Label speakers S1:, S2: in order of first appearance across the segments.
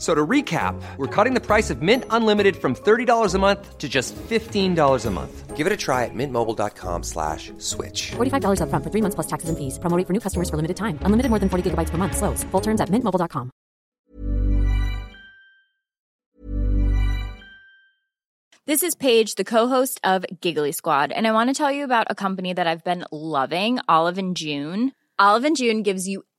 S1: So to recap, we're cutting the price of Mint Unlimited from $30 a month to just $15 a month. Give it a try at mintmobile.com slash switch.
S2: $45 upfront for three months plus taxes and fees. Promoting for new customers for limited time. Unlimited more than 40 gigabytes per month. Slows. Full terms at mintmobile.com.
S3: This is Paige, the co-host of Giggly Squad, and I want to tell you about a company that I've been loving, Olive and June. Olive and June gives you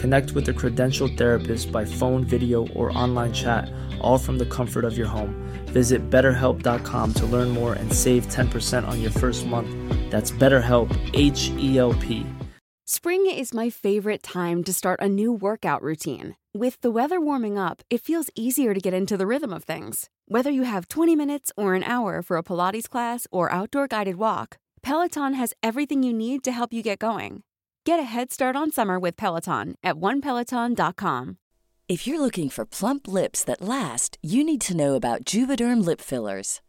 S4: Connect with a credentialed therapist by phone, video, or online chat, all from the comfort of your home. Visit betterhelp.com to learn more and save 10% on your first month. That's BetterHelp, H E L P.
S5: Spring is my favorite time to start a new workout routine. With the weather warming up, it feels easier to get into the rhythm of things. Whether you have 20 minutes or an hour for a Pilates class or outdoor guided walk, Peloton has everything you need to help you get going. Get a head start on summer with Peloton at onepeloton.com.
S6: If you're looking for plump lips that last, you need to know about Juvederm lip fillers.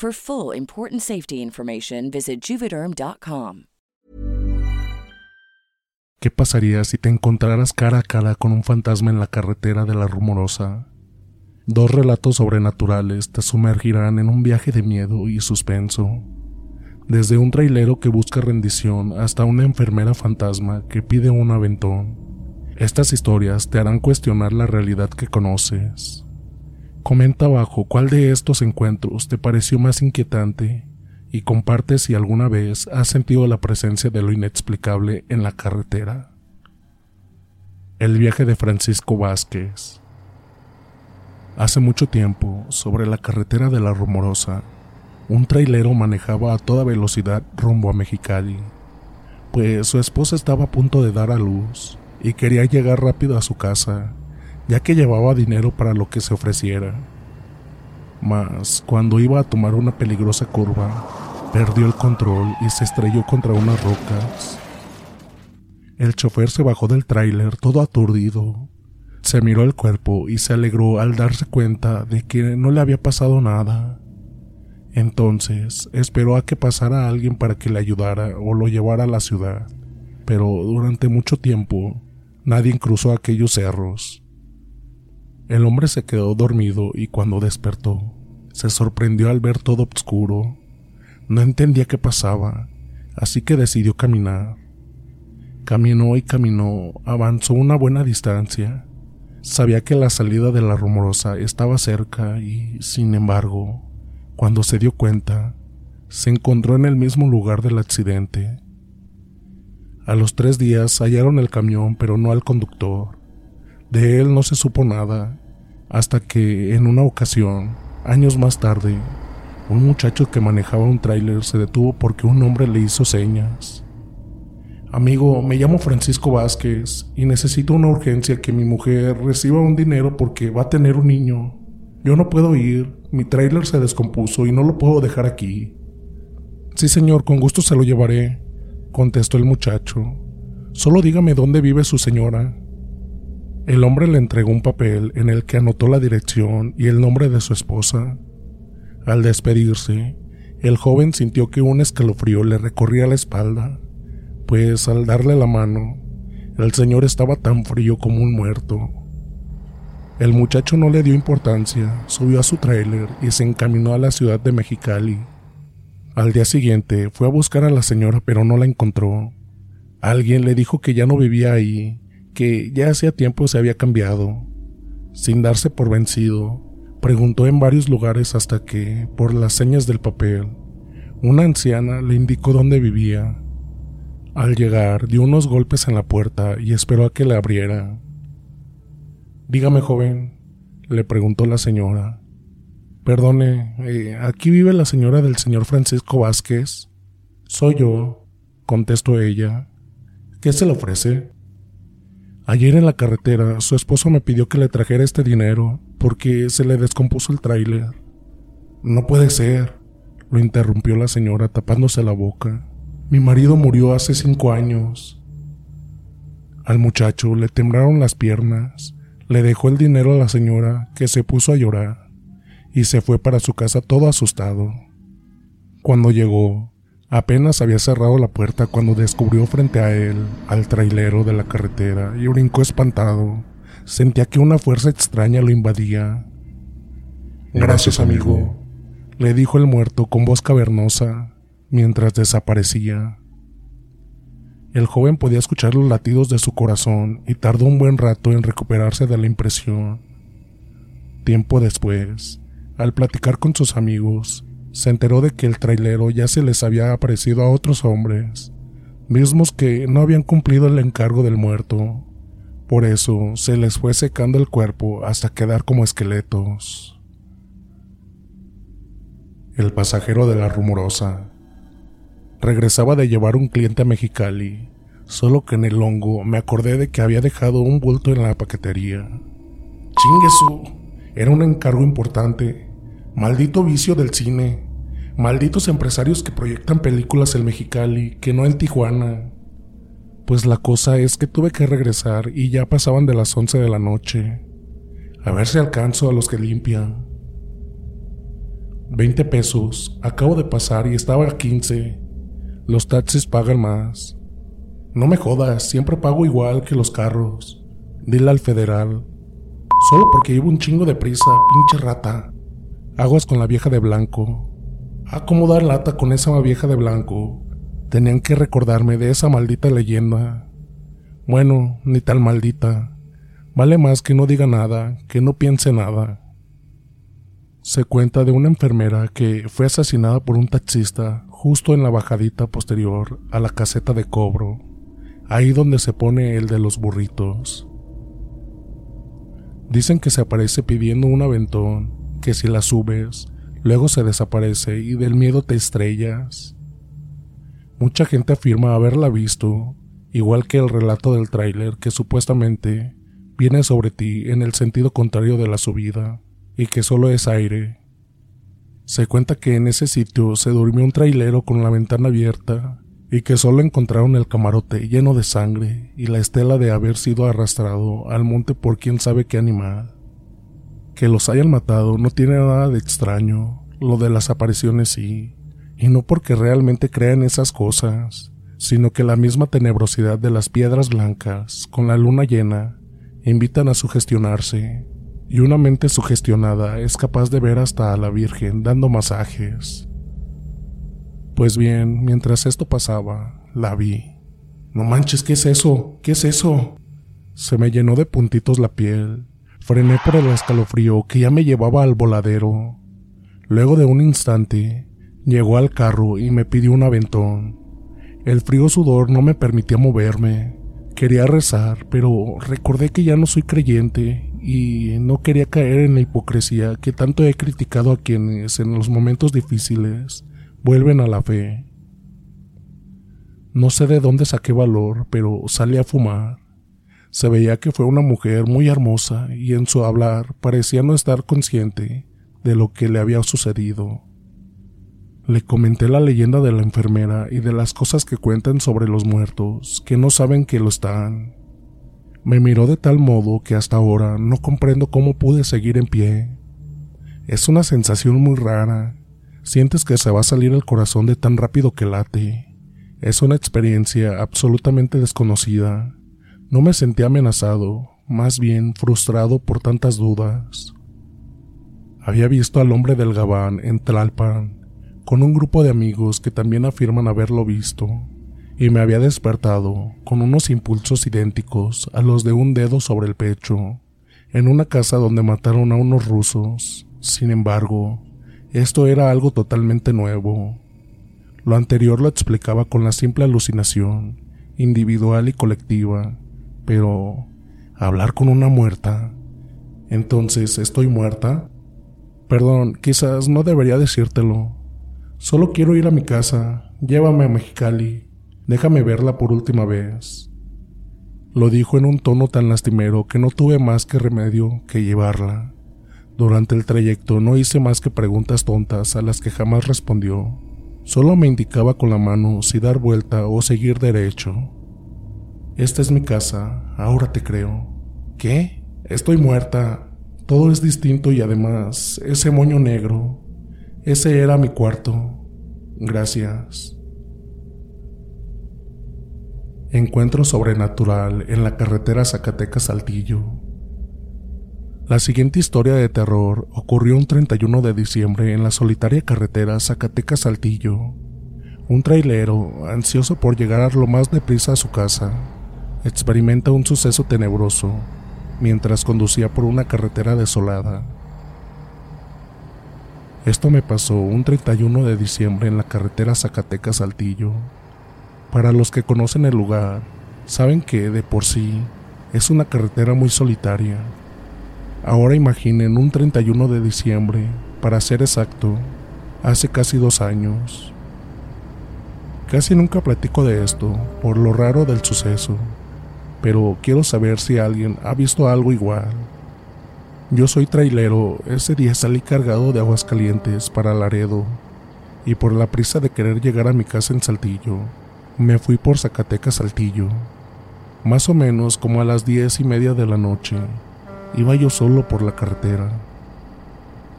S6: For full important safety information, visit juvederm.com.
S7: ¿Qué pasaría si te encontraras cara a cara con un fantasma en la carretera de la rumorosa? Dos relatos sobrenaturales te sumergirán en un viaje de miedo y suspenso. Desde un trailero que busca rendición hasta una enfermera fantasma que pide un aventón. Estas historias te harán cuestionar la realidad que conoces. Comenta abajo cuál de estos encuentros te pareció más inquietante y comparte si alguna vez has sentido la presencia de lo inexplicable en la carretera. El viaje de Francisco Vázquez. Hace mucho tiempo, sobre la carretera de la Rumorosa, un trailero manejaba a toda velocidad rumbo a Mexicali, pues su esposa estaba a punto de dar a luz y quería llegar rápido a su casa, ya que llevaba dinero para lo que se ofreciera. Mas, cuando iba a tomar una peligrosa curva, perdió el control y se estrelló contra unas rocas. El chofer se bajó del tráiler todo aturdido. Se miró el cuerpo y se alegró al darse cuenta de que no le había pasado nada. Entonces esperó a que pasara alguien para que le ayudara o lo llevara a la ciudad, pero durante mucho tiempo nadie cruzó aquellos cerros. El hombre se quedó dormido y cuando despertó, se sorprendió al ver todo oscuro. No entendía qué pasaba, así que decidió caminar. Caminó y caminó, avanzó una buena distancia. Sabía que la salida de la rumorosa estaba cerca y, sin embargo, cuando se dio cuenta, se encontró en el mismo lugar del accidente. A los tres días hallaron el camión, pero no al conductor. De él no se supo nada, hasta que, en una ocasión, años más tarde, un muchacho que manejaba un tráiler se detuvo porque un hombre le hizo señas. Amigo, me llamo Francisco Vázquez y necesito una urgencia que mi mujer reciba un dinero porque va a tener un niño. Yo no puedo ir, mi tráiler se descompuso y no lo puedo dejar aquí. Sí, señor, con gusto se lo llevaré, contestó el muchacho. Solo dígame dónde vive su señora. El hombre le entregó un papel en el que anotó la dirección y el nombre de su esposa. Al despedirse, el joven sintió que un escalofrío le recorría la espalda, pues al darle la mano, el señor estaba tan frío como un muerto. El muchacho no le dio importancia, subió a su tráiler y se encaminó a la ciudad de Mexicali. Al día siguiente fue a buscar a la señora pero no la encontró. Alguien le dijo que ya no vivía ahí, que ya hacía tiempo se había cambiado. Sin darse por vencido, preguntó en varios lugares hasta que, por las señas del papel, una anciana le indicó dónde vivía. Al llegar, dio unos golpes en la puerta y esperó a que le abriera. Dígame, joven, le preguntó la señora. Perdone, eh, ¿aquí vive la señora del señor Francisco Vázquez? Soy yo, contestó ella. ¿Qué se le ofrece? Ayer en la carretera su esposo me pidió que le trajera este dinero porque se le descompuso el tráiler. No puede ser, lo interrumpió la señora tapándose la boca. Mi marido murió hace cinco años. Al muchacho le temblaron las piernas le dejó el dinero a la señora, que se puso a llorar, y se fue para su casa todo asustado. Cuando llegó, apenas había cerrado la puerta cuando descubrió frente a él al trailero de la carretera y brincó espantado. Sentía que una fuerza extraña lo invadía. Gracias, amigo, le dijo el muerto con voz cavernosa mientras desaparecía. El joven podía escuchar los latidos de su corazón y tardó un buen rato en recuperarse de la impresión. Tiempo después, al platicar con sus amigos, se enteró de que el trailero ya se les había aparecido a otros hombres, mismos que no habían cumplido el encargo del muerto. Por eso se les fue secando el cuerpo hasta quedar como esqueletos. El pasajero de la rumorosa Regresaba de llevar un cliente a Mexicali, solo que en el hongo me acordé de que había dejado un bulto en la paquetería. ¡Chinguesu! Era un encargo importante. Maldito vicio del cine. Malditos empresarios que proyectan películas en Mexicali, que no en Tijuana. Pues la cosa es que tuve que regresar y ya pasaban de las 11 de la noche. A ver si alcanzo a los que limpian. 20 pesos. Acabo de pasar y estaba a 15. Los taxis pagan más. No me jodas, siempre pago igual que los carros. Dile al federal. Solo porque llevo un chingo de prisa, pinche rata. Aguas con la vieja de blanco. A cómo dar lata con esa vieja de blanco. Tenían que recordarme de esa maldita leyenda. Bueno, ni tal maldita. Vale más que no diga nada, que no piense nada. Se cuenta de una enfermera que fue asesinada por un taxista justo en la bajadita posterior a la caseta de cobro, ahí donde se pone el de los burritos. Dicen que se aparece pidiendo un aventón, que si la subes, luego se desaparece y del miedo te estrellas. Mucha gente afirma haberla visto, igual que el relato del tráiler que supuestamente viene sobre ti en el sentido contrario de la subida, y que solo es aire, se cuenta que en ese sitio se durmió un trailero con la ventana abierta y que solo encontraron el camarote lleno de sangre y la estela de haber sido arrastrado al monte por quién sabe qué animal. Que los hayan matado no tiene nada de extraño, lo de las apariciones sí, y no porque realmente crean esas cosas, sino que la misma tenebrosidad de las piedras blancas, con la luna llena, invitan a sugestionarse, y una mente sugestionada es capaz de ver hasta a la Virgen dando masajes. Pues bien, mientras esto pasaba, la vi. No manches, ¿qué es eso? ¿Qué es eso? Se me llenó de puntitos la piel. Frené por el escalofrío que ya me llevaba al voladero. Luego de un instante, llegó al carro y me pidió un aventón. El frío sudor no me permitía moverme. Quería rezar, pero recordé que ya no soy creyente y no quería caer en la hipocresía que tanto he criticado a quienes en los momentos difíciles vuelven a la fe. No sé de dónde saqué valor, pero salí a fumar. Se veía que fue una mujer muy hermosa y en su hablar parecía no estar consciente de lo que le había sucedido. Le comenté la leyenda de la enfermera y de las cosas que cuentan sobre los muertos, que no saben que lo están. Me miró de tal modo que hasta ahora no comprendo cómo pude seguir en pie. Es una sensación muy rara. Sientes que se va a salir el corazón de tan rápido que late. Es una experiencia absolutamente desconocida. No me sentí amenazado, más bien frustrado por tantas dudas. Había visto al hombre del Gabán en Tlalpan, con un grupo de amigos que también afirman haberlo visto, y me había despertado con unos impulsos idénticos a los de un dedo sobre el pecho, en una casa donde mataron a unos rusos. Sin embargo, esto era algo totalmente nuevo, lo anterior lo explicaba con la simple alucinación, individual y colectiva, pero hablar con una muerta. Entonces, ¿estoy muerta? Perdón, quizás no debería decírtelo. Solo quiero ir a mi casa. Llévame a Mexicali. Déjame verla por última vez. Lo dijo en un tono tan lastimero que no tuve más que remedio que llevarla. Durante el trayecto no hice más que preguntas tontas a las que jamás respondió. Solo me indicaba con la mano si dar vuelta o seguir derecho. Esta es mi casa, ahora te creo. ¿Qué? Estoy muerta. Todo es distinto y además, ese moño negro. Ese era mi cuarto. Gracias. Encuentro sobrenatural en la carretera Zacatecas-Saltillo. La siguiente historia de terror ocurrió un 31 de diciembre en la solitaria carretera Zacatecas-Saltillo. Un trailero, ansioso por llegar lo más deprisa a su casa, experimenta un suceso tenebroso mientras conducía por una carretera desolada. Esto me pasó un 31 de diciembre en la carretera Zacatecas-Saltillo. Para los que conocen el lugar, saben que de por sí es una carretera muy solitaria Ahora imaginen un 31 de diciembre, para ser exacto, hace casi dos años. Casi nunca platico de esto, por lo raro del suceso, pero quiero saber si alguien ha visto algo igual. Yo soy trailero, ese día salí cargado de aguas calientes para Laredo, y por la prisa de querer llegar a mi casa en Saltillo, me fui por Zacatecas Saltillo, más o menos como a las diez y media de la noche. Iba yo solo por la carretera.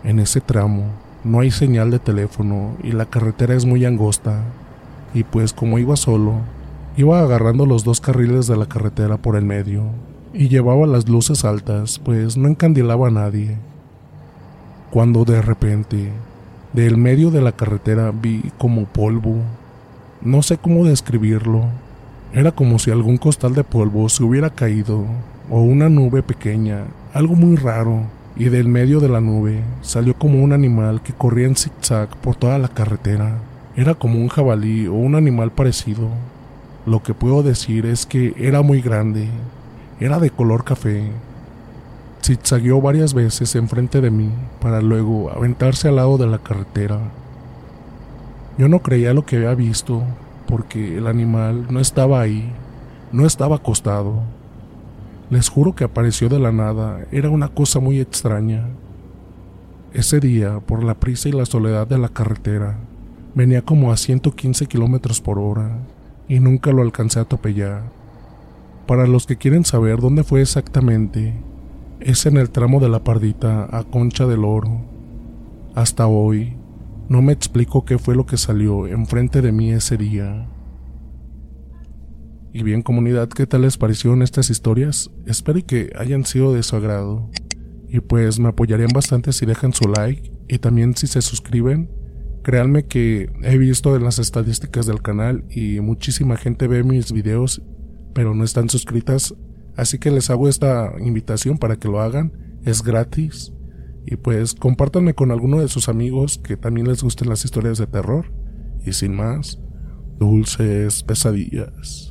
S7: En ese tramo no hay señal de teléfono y la carretera es muy angosta. Y pues como iba solo, iba agarrando los dos carriles de la carretera por el medio y llevaba las luces altas, pues no encandilaba a nadie. Cuando de repente, del medio de la carretera vi como polvo. No sé cómo describirlo. Era como si algún costal de polvo se hubiera caído o una nube pequeña algo muy raro, y del medio de la nube salió como un animal que corría en zigzag por toda la carretera. Era como un jabalí o un animal parecido. Lo que puedo decir es que era muy grande, era de color café. Zigzagueó varias veces enfrente de mí para luego aventarse al lado de la carretera. Yo no creía lo que había visto porque el animal no estaba ahí, no estaba acostado les juro que apareció de la nada, era una cosa muy extraña. Ese día, por la prisa y la soledad de la carretera, venía como a 115 kilómetros por hora y nunca lo alcancé a atropellar. Para los que quieren saber dónde fue exactamente, es en el tramo de la Pardita a Concha del Oro. Hasta hoy, No me explico qué fue lo que salió enfrente de mí ese día. Y bien comunidad, ¿qué tal les parecieron estas historias? Espero que hayan sido de su agrado. Y pues me apoyarían bastante si dejan su like y también si se suscriben. Créanme que he visto en las estadísticas del canal y muchísima gente ve mis videos pero no están suscritas. Así que les hago esta invitación para que lo hagan. Es gratis. Y pues compártanme con alguno de sus amigos que también les gusten las historias de terror. Y sin más, dulces pesadillas.